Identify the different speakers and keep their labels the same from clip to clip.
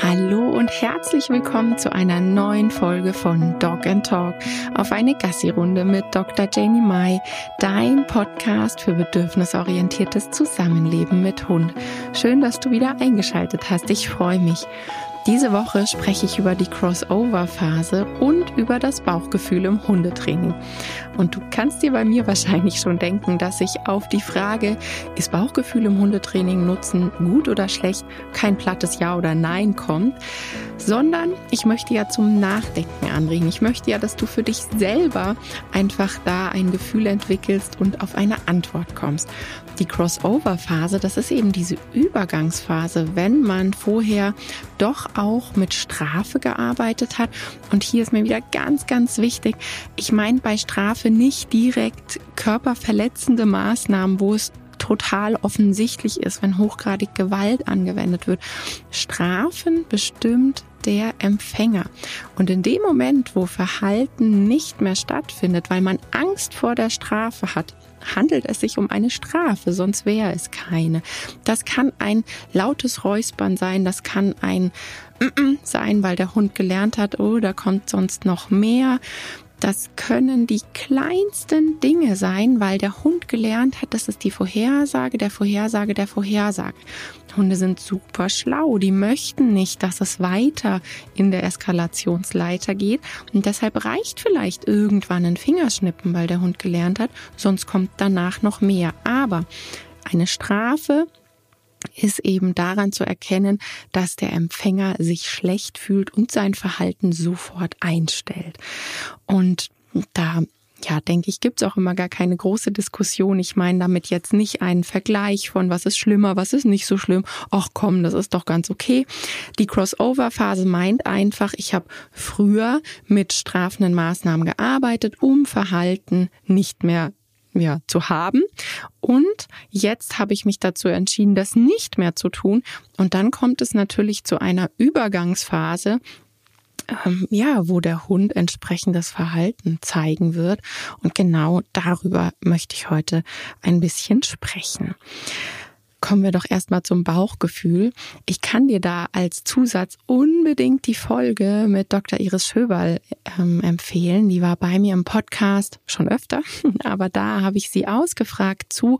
Speaker 1: Hallo und herzlich willkommen zu einer neuen Folge von Dog and Talk auf eine Gassi-Runde mit Dr. Janie Mai, dein Podcast für bedürfnisorientiertes Zusammenleben mit Hund. Schön, dass du wieder eingeschaltet hast. Ich freue mich. Diese Woche spreche ich über die Crossover-Phase und über das Bauchgefühl im Hundetraining. Und du kannst dir bei mir wahrscheinlich schon denken, dass ich auf die Frage, ist Bauchgefühl im Hundetraining nutzen gut oder schlecht, kein plattes Ja oder Nein kommt, sondern ich möchte ja zum Nachdenken anregen. Ich möchte ja, dass du für dich selber einfach da ein Gefühl entwickelst und auf eine Antwort kommst. Die Crossover-Phase, das ist eben diese Übergangsphase, wenn man vorher doch auch mit Strafe gearbeitet hat. Und hier ist mir wieder ganz, ganz wichtig, ich meine bei Strafe nicht direkt körperverletzende Maßnahmen, wo es total offensichtlich ist, wenn hochgradig Gewalt angewendet wird. Strafen bestimmt der Empfänger. Und in dem Moment, wo Verhalten nicht mehr stattfindet, weil man Angst vor der Strafe hat, handelt es sich um eine Strafe, sonst wäre es keine. Das kann ein lautes Räuspern sein, das kann ein sein, weil der Hund gelernt hat, oh, da kommt sonst noch mehr. Das können die kleinsten Dinge sein, weil der Hund gelernt hat, das ist die Vorhersage der Vorhersage der Vorhersage. Hunde sind super schlau, die möchten nicht, dass es weiter in der Eskalationsleiter geht und deshalb reicht vielleicht irgendwann ein Fingerschnippen, weil der Hund gelernt hat, sonst kommt danach noch mehr. Aber eine Strafe ist eben daran zu erkennen, dass der Empfänger sich schlecht fühlt und sein Verhalten sofort einstellt. Und da ja, denke ich, gibt's auch immer gar keine große Diskussion. Ich meine damit jetzt nicht einen Vergleich von, was ist schlimmer, was ist nicht so schlimm. Ach komm, das ist doch ganz okay. Die Crossover-Phase meint einfach, ich habe früher mit strafenden Maßnahmen gearbeitet, um Verhalten nicht mehr ja, zu haben. Und jetzt habe ich mich dazu entschieden, das nicht mehr zu tun. Und dann kommt es natürlich zu einer Übergangsphase, ähm, ja, wo der Hund entsprechendes Verhalten zeigen wird. Und genau darüber möchte ich heute ein bisschen sprechen kommen wir doch erstmal zum Bauchgefühl. Ich kann dir da als Zusatz unbedingt die Folge mit Dr. Iris Schöberl ähm, empfehlen. Die war bei mir im Podcast schon öfter, aber da habe ich sie ausgefragt zu,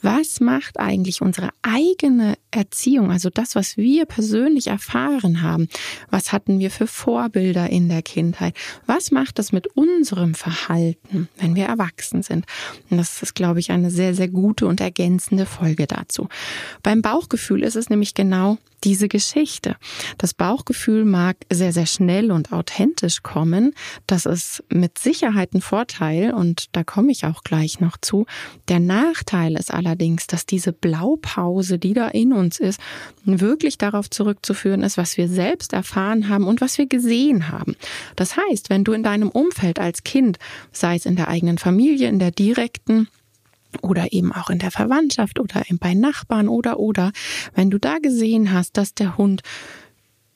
Speaker 1: was macht eigentlich unsere eigene Erziehung, also das, was wir persönlich erfahren haben. Was hatten wir für Vorbilder in der Kindheit? Was macht das mit unserem Verhalten, wenn wir erwachsen sind? Und das ist, glaube ich, eine sehr, sehr gute und ergänzende Folge dazu. Beim Bauchgefühl ist es nämlich genau diese Geschichte. Das Bauchgefühl mag sehr, sehr schnell und authentisch kommen. Das ist mit Sicherheit ein Vorteil und da komme ich auch gleich noch zu. Der Nachteil ist allerdings, dass diese Blaupause, die da in uns ist, wirklich darauf zurückzuführen ist, was wir selbst erfahren haben und was wir gesehen haben. Das heißt, wenn du in deinem Umfeld als Kind, sei es in der eigenen Familie, in der direkten, oder eben auch in der Verwandtschaft oder bei Nachbarn oder oder, wenn du da gesehen hast, dass der Hund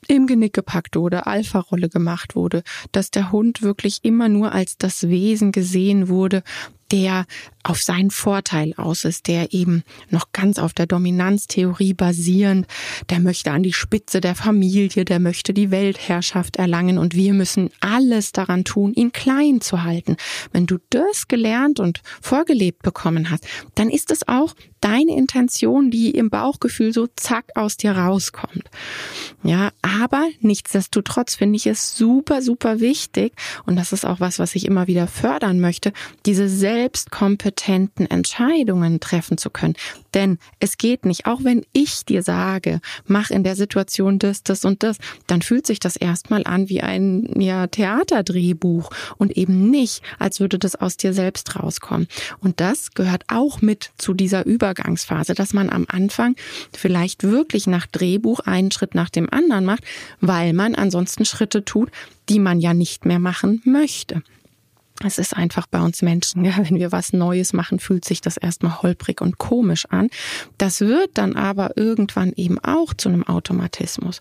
Speaker 1: im Genick gepackt wurde, Alpha-Rolle gemacht wurde, dass der Hund wirklich immer nur als das Wesen gesehen wurde, der auf seinen Vorteil aus ist, der eben noch ganz auf der Dominanztheorie basierend, der möchte an die Spitze der Familie, der möchte die Weltherrschaft erlangen und wir müssen alles daran tun, ihn klein zu halten. Wenn du das gelernt und vorgelebt bekommen hast, dann ist es auch deine Intention, die im Bauchgefühl so zack aus dir rauskommt. Ja, aber nichtsdestotrotz finde ich es super, super wichtig und das ist auch was, was ich immer wieder fördern möchte, diese selbstkompetenten Entscheidungen treffen zu können. Denn es geht nicht, auch wenn ich dir sage, mach in der Situation das, das und das, dann fühlt sich das erstmal an wie ein ja, Theaterdrehbuch und eben nicht, als würde das aus dir selbst rauskommen. Und das gehört auch mit zu dieser Übergangsphase, dass man am Anfang vielleicht wirklich nach Drehbuch einen Schritt nach dem anderen macht, weil man ansonsten Schritte tut, die man ja nicht mehr machen möchte. Es ist einfach bei uns Menschen, ja, wenn wir was Neues machen, fühlt sich das erstmal holprig und komisch an. Das wird dann aber irgendwann eben auch zu einem Automatismus.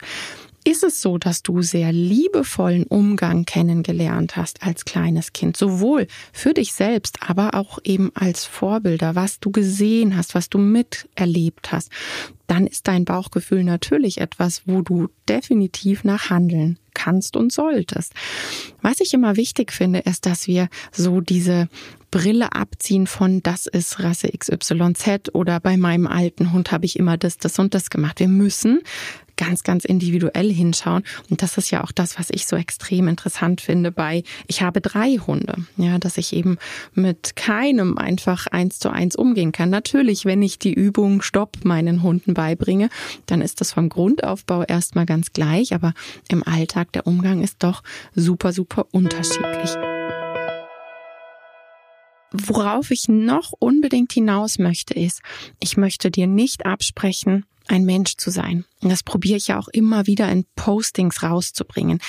Speaker 1: ist es so, dass du sehr liebevollen Umgang kennengelernt hast als kleines Kind, sowohl für dich selbst, aber auch eben als Vorbilder, was du gesehen hast, was du miterlebt hast, dann ist dein Bauchgefühl natürlich etwas, wo du definitiv nach handeln kannst und solltest. Was ich immer wichtig finde, ist, dass wir so diese Brille abziehen von das ist Rasse XYZ oder bei meinem alten Hund habe ich immer das, das und das gemacht. Wir müssen ganz, ganz individuell hinschauen. Und das ist ja auch das, was ich so extrem interessant finde bei, ich habe drei Hunde, ja, dass ich eben mit keinem einfach eins zu eins umgehen kann. Natürlich, wenn ich die Übung Stopp meinen Hunden beibringe, dann ist das vom Grundaufbau erstmal ganz gleich, aber im Alltag der Umgang ist doch super, super unterschiedlich. Worauf ich noch unbedingt hinaus möchte, ist, ich möchte dir nicht absprechen, ein Mensch zu sein. Das probiere ich ja auch immer wieder in Postings rauszubringen.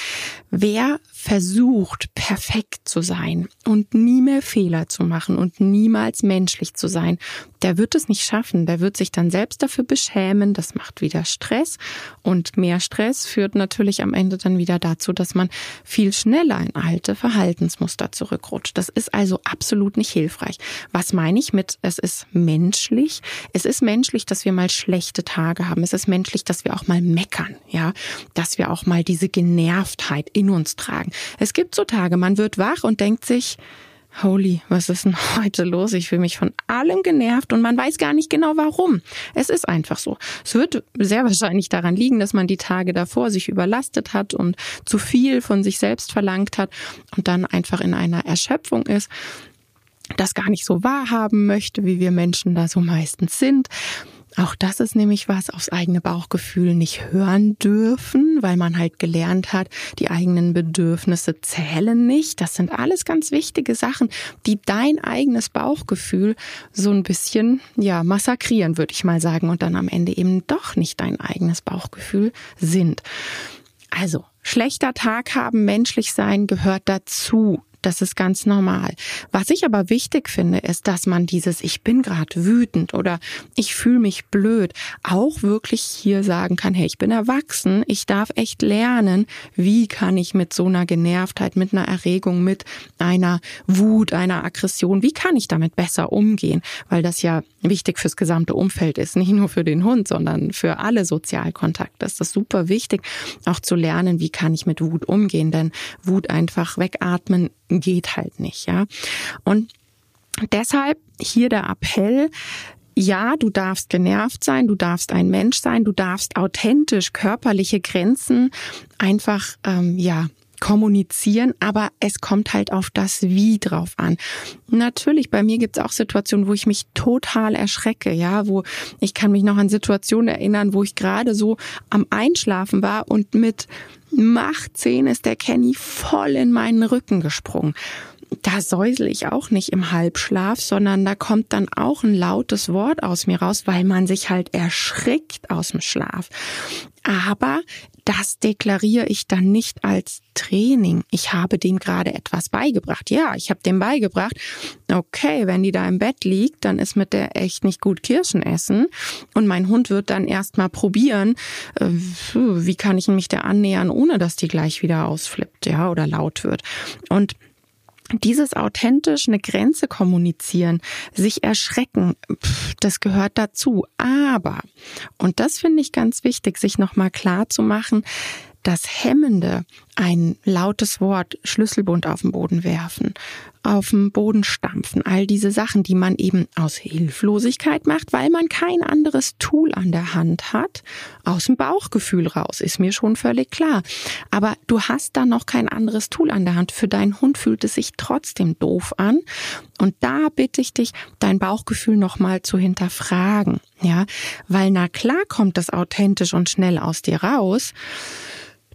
Speaker 1: Wer versucht, perfekt zu sein und nie mehr Fehler zu machen und niemals menschlich zu sein, der wird es nicht schaffen. Der wird sich dann selbst dafür beschämen. Das macht wieder Stress. Und mehr Stress führt natürlich am Ende dann wieder dazu, dass man viel schneller in alte Verhaltensmuster zurückrutscht. Das ist also absolut nicht hilfreich. Was meine ich mit, es ist menschlich? Es ist menschlich, dass wir mal schlechte Tage haben. Es ist menschlich, dass dass wir auch mal meckern, ja, dass wir auch mal diese Genervtheit in uns tragen. Es gibt so Tage, man wird wach und denkt sich, Holy, was ist denn heute los? Ich fühle mich von allem genervt und man weiß gar nicht genau warum. Es ist einfach so. Es wird sehr wahrscheinlich daran liegen, dass man die Tage davor sich überlastet hat und zu viel von sich selbst verlangt hat und dann einfach in einer Erschöpfung ist, das gar nicht so wahrhaben möchte, wie wir Menschen da so meistens sind. Auch das ist nämlich was aufs eigene Bauchgefühl nicht hören dürfen, weil man halt gelernt hat, die eigenen Bedürfnisse zählen nicht. Das sind alles ganz wichtige Sachen, die dein eigenes Bauchgefühl so ein bisschen, ja, massakrieren, würde ich mal sagen, und dann am Ende eben doch nicht dein eigenes Bauchgefühl sind. Also, schlechter Tag haben, menschlich sein gehört dazu. Das ist ganz normal. Was ich aber wichtig finde, ist, dass man dieses Ich bin gerade wütend oder ich fühle mich blöd auch wirklich hier sagen kann, hey, ich bin erwachsen, ich darf echt lernen, wie kann ich mit so einer Genervtheit, mit einer Erregung, mit einer Wut, einer Aggression, wie kann ich damit besser umgehen? Weil das ja wichtig fürs gesamte Umfeld ist, nicht nur für den Hund, sondern für alle Sozialkontakte. Das ist super wichtig, auch zu lernen, wie kann ich mit Wut umgehen, denn Wut einfach wegatmen geht halt nicht, ja. Und deshalb hier der Appell, ja, du darfst genervt sein, du darfst ein Mensch sein, du darfst authentisch körperliche Grenzen einfach ähm, ja kommunizieren, aber es kommt halt auf das Wie drauf an. Natürlich, bei mir gibt es auch Situationen, wo ich mich total erschrecke, ja, wo ich kann mich noch an Situationen erinnern, wo ich gerade so am Einschlafen war und mit Macht 10 ist der Kenny voll in meinen Rücken gesprungen. Da säusel ich auch nicht im Halbschlaf, sondern da kommt dann auch ein lautes Wort aus mir raus, weil man sich halt erschrickt aus dem Schlaf. Aber das deklariere ich dann nicht als Training. Ich habe dem gerade etwas beigebracht. Ja, ich habe dem beigebracht, okay, wenn die da im Bett liegt, dann ist mit der echt nicht gut Kirschen essen. Und mein Hund wird dann erstmal probieren, äh, wie kann ich mich der annähern, ohne dass die gleich wieder ausflippt, ja, oder laut wird. Und dieses authentisch eine Grenze kommunizieren, sich erschrecken, das gehört dazu. Aber, und das finde ich ganz wichtig, sich nochmal klar zu machen, das Hemmende, ein lautes Wort, Schlüsselbund auf den Boden werfen, auf den Boden stampfen, all diese Sachen, die man eben aus Hilflosigkeit macht, weil man kein anderes Tool an der Hand hat, aus dem Bauchgefühl raus, ist mir schon völlig klar. Aber du hast da noch kein anderes Tool an der Hand. Für deinen Hund fühlt es sich trotzdem doof an. Und da bitte ich dich, dein Bauchgefühl nochmal zu hinterfragen. Ja, weil na klar kommt das authentisch und schnell aus dir raus.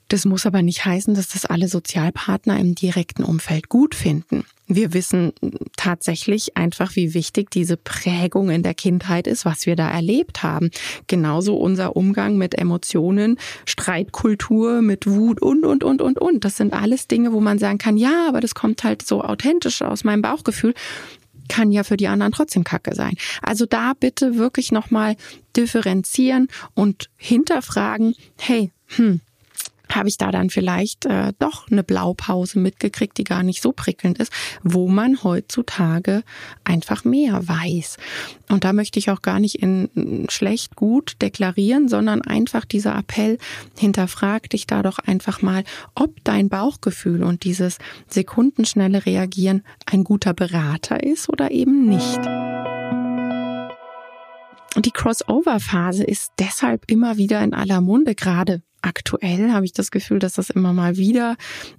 Speaker 1: Das muss aber nicht heißen, dass das alle Sozialpartner im direkten Umfeld gut finden. Wir wissen tatsächlich einfach, wie wichtig diese Prägung in der Kindheit ist, was wir da erlebt haben. Genauso unser Umgang mit Emotionen, Streitkultur, mit Wut und, und, und, und, und. Das sind alles Dinge, wo man sagen kann, ja, aber das kommt halt so authentisch aus meinem Bauchgefühl kann ja für die anderen trotzdem Kacke sein. Also da bitte wirklich nochmal differenzieren und hinterfragen, hey, hm, habe ich da dann vielleicht äh, doch eine Blaupause mitgekriegt, die gar nicht so prickelnd ist, wo man heutzutage einfach mehr weiß. Und da möchte ich auch gar nicht in schlecht gut deklarieren, sondern einfach dieser Appell, hinterfrag dich da doch einfach mal, ob dein Bauchgefühl und dieses sekundenschnelle Reagieren ein guter Berater ist oder eben nicht. Und die Crossover-Phase ist deshalb immer wieder in aller Munde, gerade aktuell habe ich das Gefühl, dass das immer mal wieder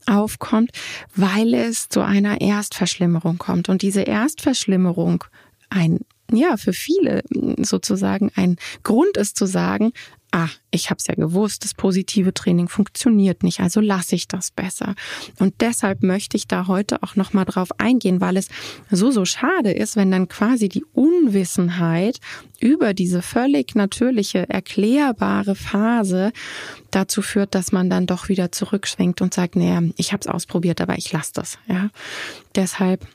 Speaker 1: aufkommt, weil es zu einer Erstverschlimmerung kommt. Und diese Erstverschlimmerung ein ja, für viele sozusagen ein Grund ist zu sagen, ah, ich habe es ja gewusst, das positive Training funktioniert nicht, also lasse ich das besser. Und deshalb möchte ich da heute auch noch mal drauf eingehen, weil es so so schade ist, wenn dann quasi die Unwissenheit über diese völlig natürliche erklärbare Phase dazu führt, dass man dann doch wieder zurückschwenkt und sagt, naja, ich habe es ausprobiert, aber ich lasse das, ja. Deshalb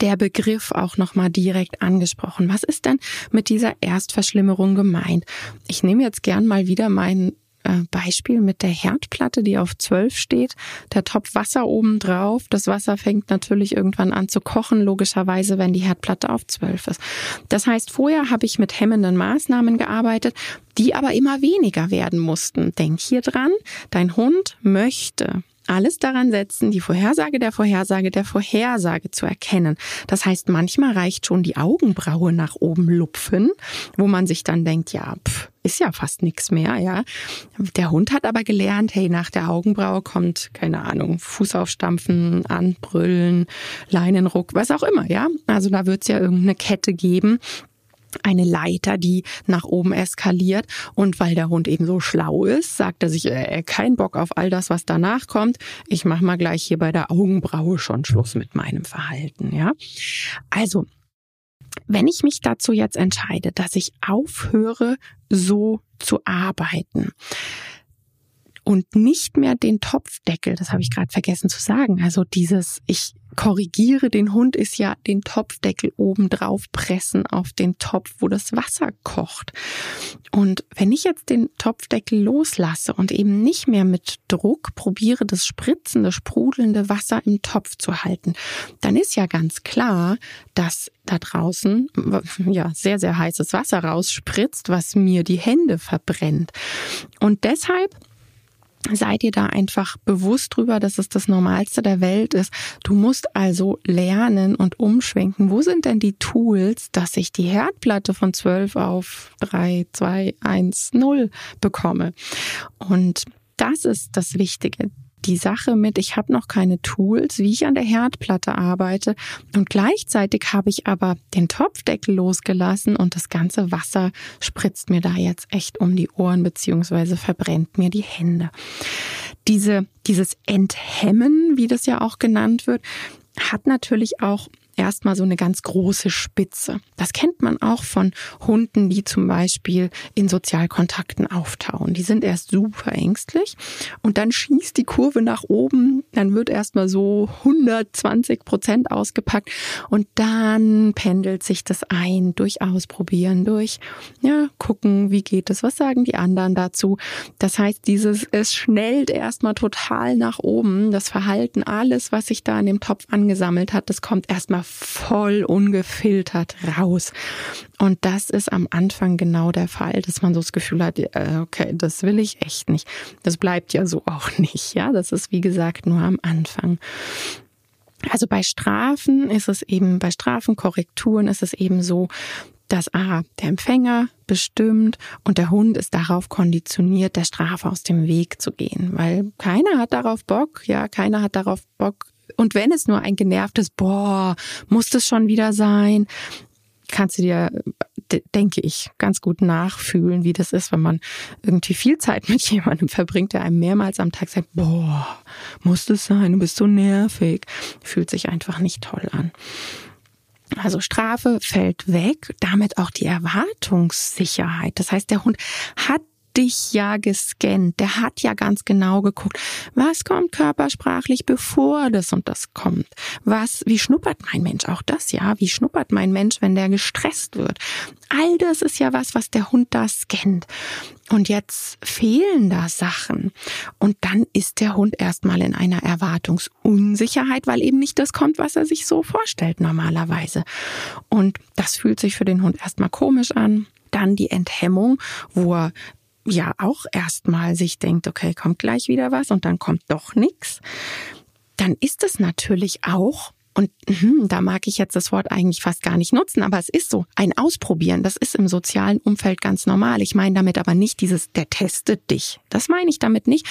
Speaker 1: der Begriff auch nochmal direkt angesprochen. Was ist denn mit dieser Erstverschlimmerung gemeint? Ich nehme jetzt gern mal wieder mein äh, Beispiel mit der Herdplatte, die auf 12 steht, der Topf Wasser oben drauf. Das Wasser fängt natürlich irgendwann an zu kochen, logischerweise, wenn die Herdplatte auf 12 ist. Das heißt, vorher habe ich mit hemmenden Maßnahmen gearbeitet, die aber immer weniger werden mussten. Denk hier dran, dein Hund möchte alles daran setzen, die Vorhersage der Vorhersage der Vorhersage zu erkennen. Das heißt, manchmal reicht schon die Augenbraue nach oben lupfen, wo man sich dann denkt, ja, pff, ist ja fast nichts mehr, ja. Der Hund hat aber gelernt, hey, nach der Augenbraue kommt, keine Ahnung, Fuß aufstampfen, anbrüllen, Leinenruck, was auch immer, ja. Also da wird es ja irgendeine Kette geben, eine Leiter, die nach oben eskaliert. Und weil der Hund eben so schlau ist, sagt er sich, äh, kein Bock auf all das, was danach kommt. Ich mache mal gleich hier bei der Augenbraue schon Schluss mit meinem Verhalten. Ja, also wenn ich mich dazu jetzt entscheide, dass ich aufhöre, so zu arbeiten, und nicht mehr den Topfdeckel, das habe ich gerade vergessen zu sagen. Also dieses, ich korrigiere den Hund ist ja den Topfdeckel oben drauf pressen auf den Topf, wo das Wasser kocht. Und wenn ich jetzt den Topfdeckel loslasse und eben nicht mehr mit Druck probiere, das spritzende, sprudelnde Wasser im Topf zu halten, dann ist ja ganz klar, dass da draußen ja sehr, sehr heißes Wasser rausspritzt, was mir die Hände verbrennt. Und deshalb Seid ihr da einfach bewusst drüber, dass es das Normalste der Welt ist. Du musst also lernen und umschwenken. Wo sind denn die Tools, dass ich die Herdplatte von 12 auf 3, 2, 1, 0 bekomme? Und das ist das Wichtige die Sache mit, ich habe noch keine Tools, wie ich an der Herdplatte arbeite und gleichzeitig habe ich aber den Topfdeckel losgelassen und das ganze Wasser spritzt mir da jetzt echt um die Ohren beziehungsweise verbrennt mir die Hände. Diese, dieses Enthemmen, wie das ja auch genannt wird, hat natürlich auch erstmal so eine ganz große Spitze. Das kennt man auch von Hunden, die zum Beispiel in Sozialkontakten auftauen. Die sind erst super ängstlich und dann schießt die Kurve nach oben, dann wird erstmal so 120 Prozent ausgepackt und dann pendelt sich das ein durch Ausprobieren, durch ja, gucken, wie geht es, was sagen die anderen dazu. Das heißt, dieses, es schnellt erstmal total nach oben. Das Verhalten, alles, was sich da in dem Topf angesammelt hat, das kommt erstmal voll ungefiltert raus. Und das ist am Anfang genau der Fall, dass man so das Gefühl hat, okay, das will ich echt nicht. Das bleibt ja so auch nicht. Ja, das ist wie gesagt nur am Anfang. Also bei Strafen ist es eben, bei Strafenkorrekturen ist es eben so, dass A, der Empfänger bestimmt und der Hund ist darauf konditioniert, der Strafe aus dem Weg zu gehen, weil keiner hat darauf Bock, ja, keiner hat darauf Bock, und wenn es nur ein genervtes, boah, muss das schon wieder sein, kannst du dir, denke ich, ganz gut nachfühlen, wie das ist, wenn man irgendwie viel Zeit mit jemandem verbringt, der einem mehrmals am Tag sagt, boah, muss das sein, du bist so nervig. Fühlt sich einfach nicht toll an. Also Strafe fällt weg, damit auch die Erwartungssicherheit. Das heißt, der Hund hat dich ja gescannt. Der hat ja ganz genau geguckt, was kommt körpersprachlich, bevor das und das kommt. Was, wie schnuppert mein Mensch? Auch das, ja. Wie schnuppert mein Mensch, wenn der gestresst wird? All das ist ja was, was der Hund da scannt. Und jetzt fehlen da Sachen. Und dann ist der Hund erstmal in einer Erwartungsunsicherheit, weil eben nicht das kommt, was er sich so vorstellt normalerweise. Und das fühlt sich für den Hund erstmal komisch an. Dann die Enthemmung, wo er ja auch erstmal sich denkt, okay, kommt gleich wieder was und dann kommt doch nichts. Dann ist es natürlich auch und hm, da mag ich jetzt das Wort eigentlich fast gar nicht nutzen, aber es ist so, ein Ausprobieren, das ist im sozialen Umfeld ganz normal. Ich meine damit aber nicht dieses, der testet dich. Das meine ich damit nicht.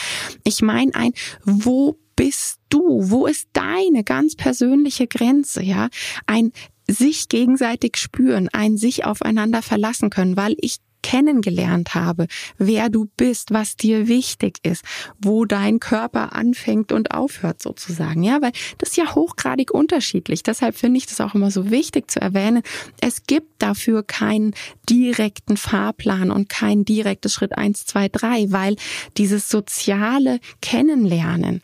Speaker 1: Ich meine ein, wo bist du? Wo ist deine ganz persönliche Grenze? Ja, ein sich gegenseitig spüren, ein sich aufeinander verlassen können, weil ich kennengelernt habe, wer du bist, was dir wichtig ist, wo dein Körper anfängt und aufhört sozusagen. Ja, weil das ist ja hochgradig unterschiedlich. Deshalb finde ich das auch immer so wichtig zu erwähnen. Es gibt dafür keinen direkten Fahrplan und kein direktes Schritt eins, zwei, drei, weil dieses soziale Kennenlernen,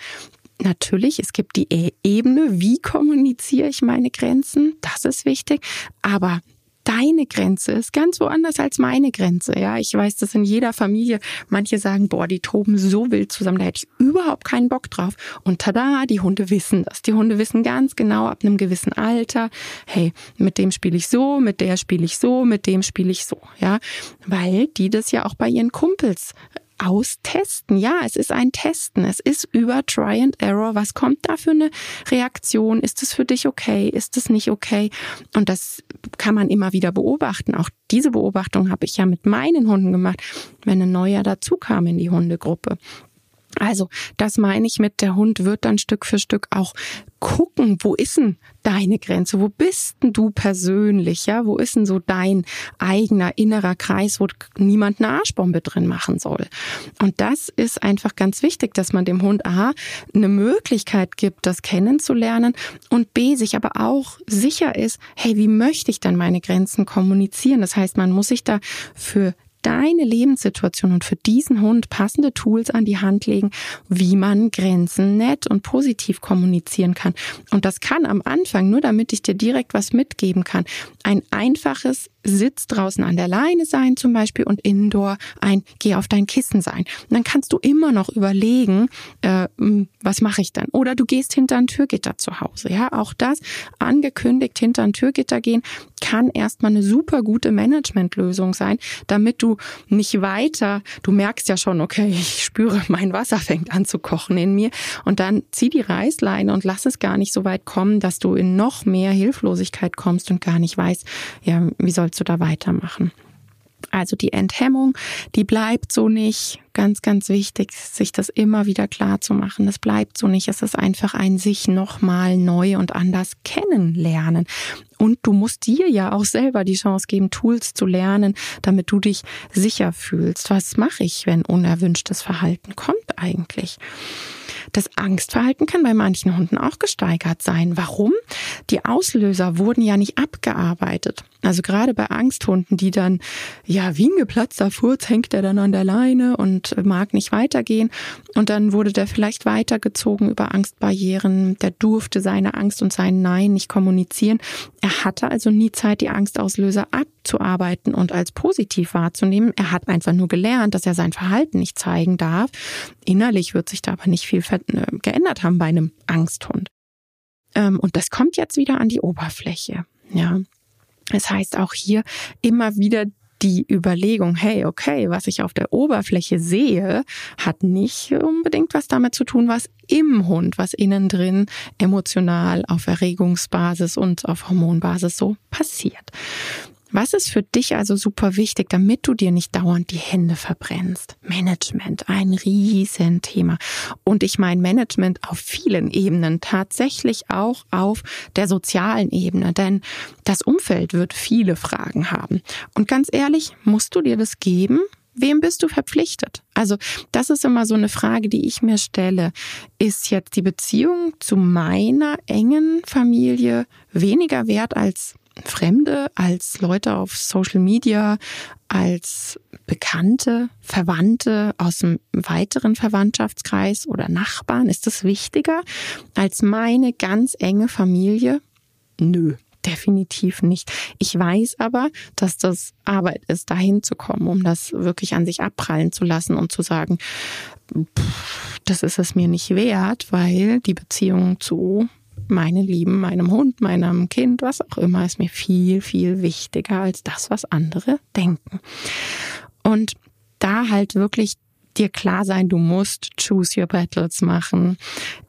Speaker 1: Natürlich, es gibt die Ebene, wie kommuniziere ich meine Grenzen, das ist wichtig, aber deine Grenze ist ganz woanders als meine Grenze. Ja, ich weiß das in jeder Familie. Manche sagen, boah, die toben so wild zusammen, da hätte ich überhaupt keinen Bock drauf. Und tada, die Hunde wissen das. Die Hunde wissen ganz genau ab einem gewissen Alter, hey, mit dem spiele ich so, mit der spiele ich so, mit dem spiele ich so. Ja, weil die das ja auch bei ihren Kumpels austesten. Ja, es ist ein Testen. Es ist über Try and Error. Was kommt da für eine Reaktion? Ist es für dich okay? Ist es nicht okay? Und das kann man immer wieder beobachten. Auch diese Beobachtung habe ich ja mit meinen Hunden gemacht, wenn ein neuer dazu kam in die Hundegruppe. Also, das meine ich mit, der Hund wird dann Stück für Stück auch gucken, wo ist denn deine Grenze? Wo bist denn du persönlich? Ja, wo ist denn so dein eigener innerer Kreis, wo niemand eine Arschbombe drin machen soll? Und das ist einfach ganz wichtig, dass man dem Hund A eine Möglichkeit gibt, das kennenzulernen und B sich aber auch sicher ist, hey, wie möchte ich dann meine Grenzen kommunizieren? Das heißt, man muss sich da für deine Lebenssituation und für diesen Hund passende Tools an die Hand legen, wie man Grenzen nett und positiv kommunizieren kann. Und das kann am Anfang, nur damit ich dir direkt was mitgeben kann, ein einfaches Sitz draußen an der Leine sein zum Beispiel und indoor ein Geh auf dein Kissen sein. Und dann kannst du immer noch überlegen, äh, was mache ich dann? Oder du gehst hinter ein Türgitter zu Hause. Ja, auch das angekündigt hinter ein Türgitter gehen kann erstmal eine super gute Managementlösung sein, damit du nicht weiter, du merkst ja schon, okay, ich spüre, mein Wasser fängt an zu kochen in mir und dann zieh die Reißleine und lass es gar nicht so weit kommen, dass du in noch mehr Hilflosigkeit kommst und gar nicht weißt, ja, wie soll sollst du da weitermachen. Also die Enthemmung, die bleibt so nicht. Ganz, ganz wichtig, sich das immer wieder klar zu machen. Das bleibt so nicht. Es ist einfach ein sich nochmal neu und anders kennenlernen. Und du musst dir ja auch selber die Chance geben, Tools zu lernen, damit du dich sicher fühlst. Was mache ich, wenn unerwünschtes Verhalten kommt eigentlich? Das Angstverhalten kann bei manchen Hunden auch gesteigert sein. Warum? Die Auslöser wurden ja nicht abgearbeitet. Also gerade bei Angsthunden, die dann, ja, wie ein geplatzter Furz hängt er dann an der Leine und mag nicht weitergehen. Und dann wurde der vielleicht weitergezogen über Angstbarrieren. Der durfte seine Angst und sein Nein nicht kommunizieren. Er hatte also nie Zeit, die Angstauslöser abzuarbeiten und als positiv wahrzunehmen. Er hat einfach nur gelernt, dass er sein Verhalten nicht zeigen darf. Innerlich wird sich da aber nicht viel äh, geändert haben bei einem Angsthund. Ähm, und das kommt jetzt wieder an die Oberfläche. Ja, es heißt auch hier immer wieder die Überlegung, hey, okay, was ich auf der Oberfläche sehe, hat nicht unbedingt was damit zu tun, was im Hund, was innen drin emotional auf Erregungsbasis und auf Hormonbasis so passiert. Was ist für dich also super wichtig, damit du dir nicht dauernd die Hände verbrennst? Management, ein Riesenthema. Und ich meine Management auf vielen Ebenen, tatsächlich auch auf der sozialen Ebene, denn das Umfeld wird viele Fragen haben. Und ganz ehrlich, musst du dir das geben? Wem bist du verpflichtet? Also das ist immer so eine Frage, die ich mir stelle. Ist jetzt die Beziehung zu meiner engen Familie weniger wert als Fremde, als Leute auf Social Media, als Bekannte, Verwandte aus einem weiteren Verwandtschaftskreis oder Nachbarn? Ist das wichtiger als meine ganz enge Familie? Nö, definitiv nicht. Ich weiß aber, dass das Arbeit ist, dahin zu kommen, um das wirklich an sich abprallen zu lassen und zu sagen, pff, das ist es mir nicht wert, weil die Beziehung zu meinen Lieben, meinem Hund, meinem Kind, was auch immer, ist mir viel, viel wichtiger als das, was andere denken. Und da halt wirklich dir klar sein, du musst choose your battles machen.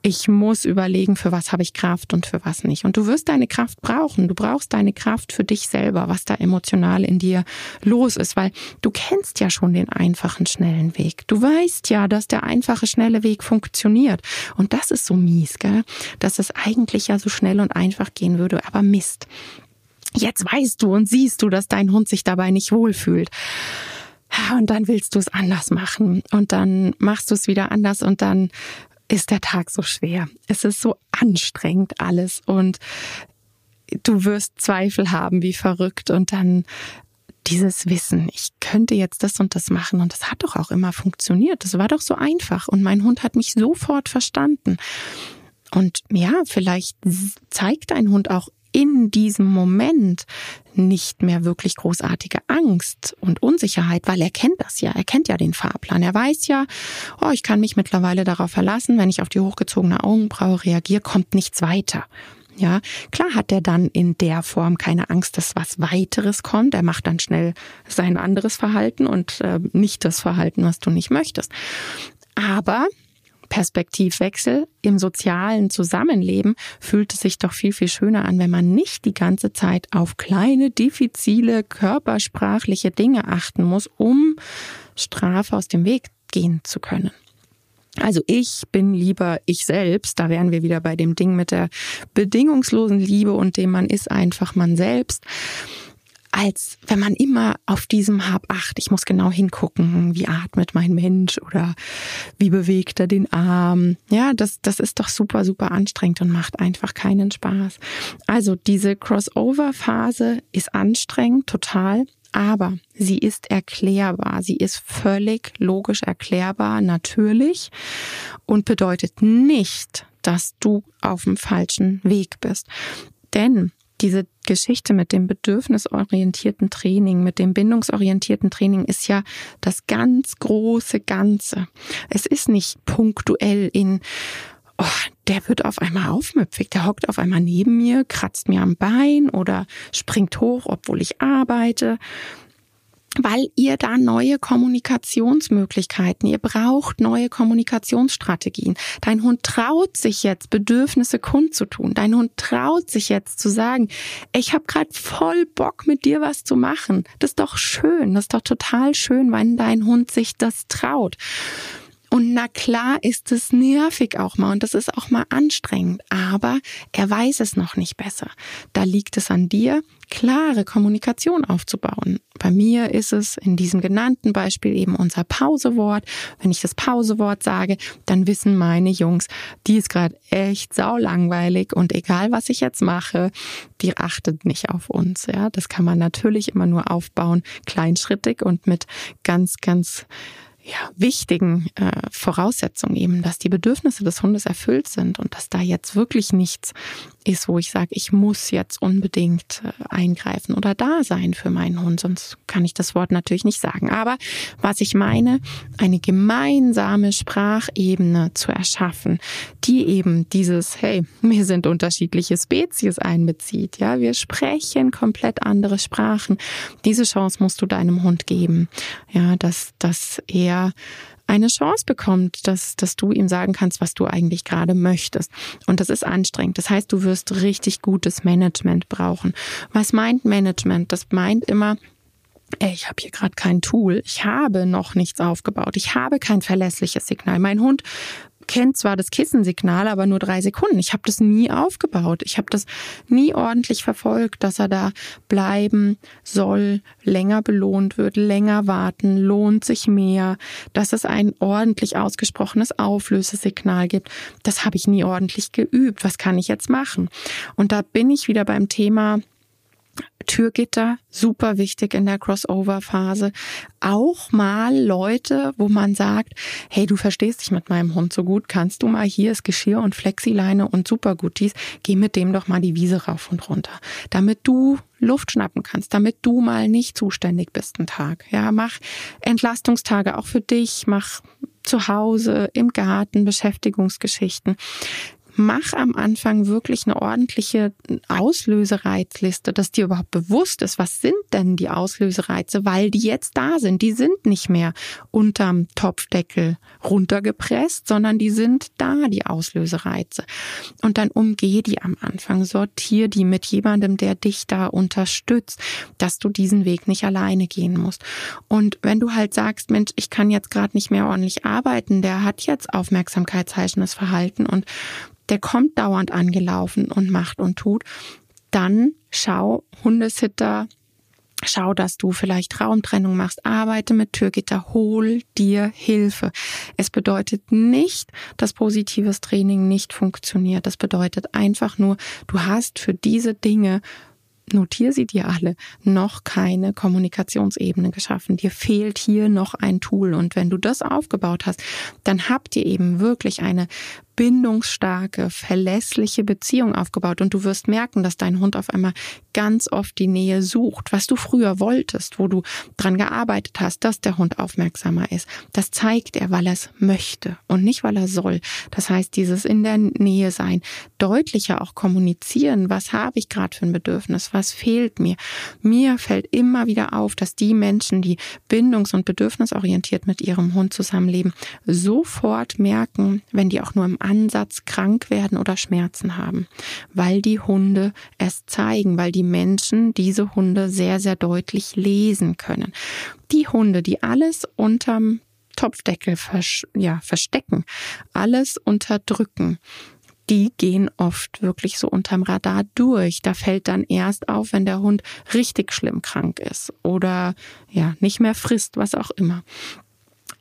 Speaker 1: Ich muss überlegen, für was habe ich Kraft und für was nicht. Und du wirst deine Kraft brauchen. Du brauchst deine Kraft für dich selber, was da emotional in dir los ist, weil du kennst ja schon den einfachen, schnellen Weg. Du weißt ja, dass der einfache, schnelle Weg funktioniert. Und das ist so mies, gell? Dass es eigentlich ja so schnell und einfach gehen würde, aber Mist. Jetzt weißt du und siehst du, dass dein Hund sich dabei nicht wohlfühlt und dann willst du es anders machen und dann machst du es wieder anders und dann ist der Tag so schwer. Es ist so anstrengend alles und du wirst Zweifel haben wie verrückt und dann dieses Wissen, ich könnte jetzt das und das machen und das hat doch auch immer funktioniert. Das war doch so einfach und mein Hund hat mich sofort verstanden. Und ja, vielleicht zeigt dein Hund auch in diesem Moment nicht mehr wirklich großartige Angst und Unsicherheit, weil er kennt das ja, er kennt ja den Fahrplan. Er weiß ja, oh, ich kann mich mittlerweile darauf verlassen, wenn ich auf die hochgezogene Augenbraue reagiere, kommt nichts weiter. Ja, klar hat er dann in der Form keine Angst, dass was weiteres kommt. Er macht dann schnell sein anderes Verhalten und äh, nicht das Verhalten, was du nicht möchtest. Aber Perspektivwechsel im sozialen Zusammenleben fühlt es sich doch viel, viel schöner an, wenn man nicht die ganze Zeit auf kleine, diffizile, körpersprachliche Dinge achten muss, um Strafe aus dem Weg gehen zu können. Also ich bin lieber ich selbst, da wären wir wieder bei dem Ding mit der bedingungslosen Liebe und dem man ist einfach man selbst als wenn man immer auf diesem Hab acht, ich muss genau hingucken, wie atmet mein Mensch oder wie bewegt er den Arm. Ja, das, das ist doch super, super anstrengend und macht einfach keinen Spaß. Also diese Crossover-Phase ist anstrengend, total. Aber sie ist erklärbar. Sie ist völlig logisch erklärbar, natürlich und bedeutet nicht, dass du auf dem falschen Weg bist. Denn diese Geschichte mit dem bedürfnisorientierten Training, mit dem bindungsorientierten Training ist ja das ganz große Ganze. Es ist nicht punktuell in, oh, der wird auf einmal aufmüpfig, der hockt auf einmal neben mir, kratzt mir am Bein oder springt hoch, obwohl ich arbeite weil ihr da neue Kommunikationsmöglichkeiten, ihr braucht neue Kommunikationsstrategien. Dein Hund traut sich jetzt, Bedürfnisse kundzutun. Dein Hund traut sich jetzt zu sagen, ich habe gerade voll Bock mit dir was zu machen. Das ist doch schön, das ist doch total schön, wenn dein Hund sich das traut. Und na klar ist es nervig auch mal und das ist auch mal anstrengend, aber er weiß es noch nicht besser. Da liegt es an dir, klare Kommunikation aufzubauen. Bei mir ist es in diesem genannten Beispiel eben unser Pausewort. Wenn ich das Pausewort sage, dann wissen meine Jungs, die ist gerade echt saulangweilig und egal was ich jetzt mache, die achtet nicht auf uns. Ja, das kann man natürlich immer nur aufbauen, kleinschrittig und mit ganz, ganz ja, wichtigen äh, Voraussetzungen eben, dass die Bedürfnisse des Hundes erfüllt sind und dass da jetzt wirklich nichts ist, wo ich sage, ich muss jetzt unbedingt äh, eingreifen oder da sein für meinen Hund, sonst kann ich das Wort natürlich nicht sagen. Aber was ich meine, eine gemeinsame Sprachebene zu erschaffen, die eben dieses, hey, wir sind unterschiedliche Spezies einbezieht, ja, wir sprechen komplett andere Sprachen. Diese Chance musst du deinem Hund geben, ja, dass, dass er eine Chance bekommt, dass, dass du ihm sagen kannst, was du eigentlich gerade möchtest. Und das ist anstrengend. Das heißt, du wirst richtig gutes Management brauchen. Was meint Management? Das meint immer, ey, ich habe hier gerade kein Tool, ich habe noch nichts aufgebaut, ich habe kein verlässliches Signal. Mein Hund kennt zwar das Kissensignal, aber nur drei Sekunden. Ich habe das nie aufgebaut. Ich habe das nie ordentlich verfolgt, dass er da bleiben soll, länger belohnt wird, länger warten, lohnt sich mehr, dass es ein ordentlich ausgesprochenes Auflösesignal gibt. Das habe ich nie ordentlich geübt. Was kann ich jetzt machen? Und da bin ich wieder beim Thema Türgitter, super wichtig in der Crossover-Phase. Auch mal Leute, wo man sagt, hey, du verstehst dich mit meinem Hund so gut, kannst du mal hier ist Geschirr und Flexileine und super Gutties, geh mit dem doch mal die Wiese rauf und runter, damit du Luft schnappen kannst, damit du mal nicht zuständig bist einen Tag. Ja, mach Entlastungstage auch für dich, mach zu Hause, im Garten, Beschäftigungsgeschichten mach am Anfang wirklich eine ordentliche Auslösereizliste, dass dir überhaupt bewusst ist, was sind denn die Auslösereize, weil die jetzt da sind. Die sind nicht mehr unterm Topfdeckel runtergepresst, sondern die sind da, die Auslösereize. Und dann umgeh die am Anfang, sortier die mit jemandem, der dich da unterstützt, dass du diesen Weg nicht alleine gehen musst. Und wenn du halt sagst, Mensch, ich kann jetzt gerade nicht mehr ordentlich arbeiten, der hat jetzt aufmerksamkeitsheischendes Verhalten und der kommt dauernd angelaufen und macht und tut, dann schau Hundesitter, Schau, dass du vielleicht Raumtrennung machst, arbeite mit Türgitter, hol dir Hilfe. Es bedeutet nicht, dass positives Training nicht funktioniert. Das bedeutet einfach nur, du hast für diese Dinge notier sie dir alle, noch keine Kommunikationsebene geschaffen. Dir fehlt hier noch ein Tool. Und wenn du das aufgebaut hast, dann habt ihr eben wirklich eine bindungsstarke, verlässliche Beziehung aufgebaut und du wirst merken, dass dein Hund auf einmal ganz oft die Nähe sucht, was du früher wolltest, wo du dran gearbeitet hast, dass der Hund aufmerksamer ist. Das zeigt er, weil er es möchte und nicht, weil er soll. Das heißt, dieses in der Nähe sein, deutlicher auch kommunizieren, was habe ich gerade für ein Bedürfnis, was fehlt mir. Mir fällt immer wieder auf, dass die Menschen, die bindungs- und bedürfnisorientiert mit ihrem Hund zusammenleben, sofort merken, wenn die auch nur im Ansatz krank werden oder Schmerzen haben, weil die Hunde es zeigen, weil die Menschen diese Hunde sehr, sehr deutlich lesen können. Die Hunde, die alles unterm Topfdeckel vers ja, verstecken, alles unterdrücken, die gehen oft wirklich so unterm Radar durch. Da fällt dann erst auf, wenn der Hund richtig schlimm krank ist oder ja, nicht mehr frisst, was auch immer.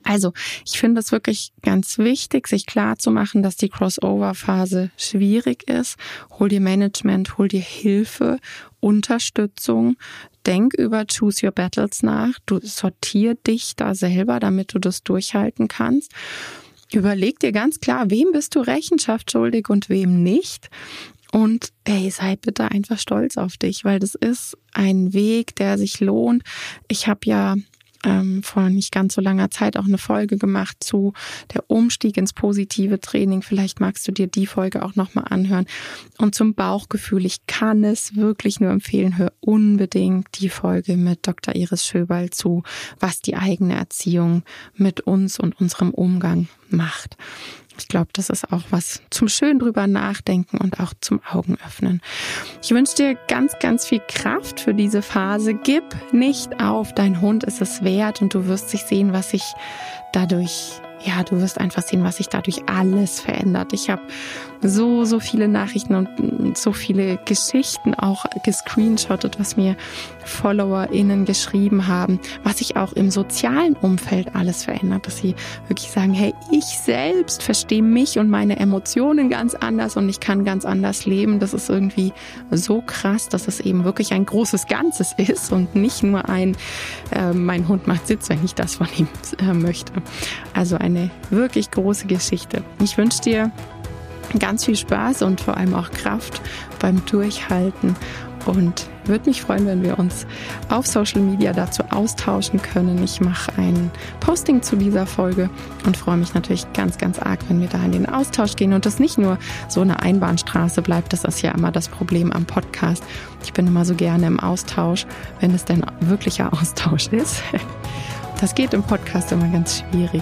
Speaker 1: Also, ich finde es wirklich ganz wichtig, sich klar zu machen, dass die Crossover-Phase schwierig ist. Hol dir Management, hol dir Hilfe, Unterstützung. Denk über Choose Your Battles nach. Du sortier dich da selber, damit du das durchhalten kannst. Überleg dir ganz klar, wem bist du Rechenschaft schuldig und wem nicht. Und hey, sei bitte einfach stolz auf dich, weil das ist ein Weg, der sich lohnt. Ich habe ja ähm, vor nicht ganz so langer Zeit auch eine Folge gemacht zu der Umstieg ins positive Training. Vielleicht magst du dir die Folge auch nochmal anhören. Und zum Bauchgefühl, ich kann es wirklich nur empfehlen, hör unbedingt die Folge mit Dr. Iris Schöberl zu, was die eigene Erziehung mit uns und unserem Umgang macht. Ich glaube, das ist auch was zum schön drüber nachdenken und auch zum Augen öffnen. Ich wünsche dir ganz, ganz viel Kraft für diese Phase. Gib nicht auf. Dein Hund ist es wert und du wirst sich sehen, was sich dadurch ja, du wirst einfach sehen, was sich dadurch alles verändert. Ich habe so, so viele Nachrichten und so viele Geschichten auch gescreenshottet, was mir FollowerInnen geschrieben haben, was sich auch im sozialen Umfeld alles verändert, dass sie wirklich sagen, hey, ich selbst verstehe mich und meine Emotionen ganz anders und ich kann ganz anders leben. Das ist irgendwie so krass, dass es eben wirklich ein großes Ganzes ist und nicht nur ein, äh, mein Hund macht Sitz, wenn ich das von ihm äh, möchte. Also eine wirklich große Geschichte. Ich wünsche dir ganz viel Spaß und vor allem auch Kraft beim Durchhalten und würde mich freuen, wenn wir uns auf Social Media dazu austauschen können. Ich mache ein Posting zu dieser Folge und freue mich natürlich ganz, ganz arg, wenn wir da in den Austausch gehen und das nicht nur so eine Einbahnstraße bleibt. Das ist ja immer das Problem am Podcast. Ich bin immer so gerne im Austausch, wenn es denn wirklicher Austausch ist. Das geht im Podcast immer ganz schwierig.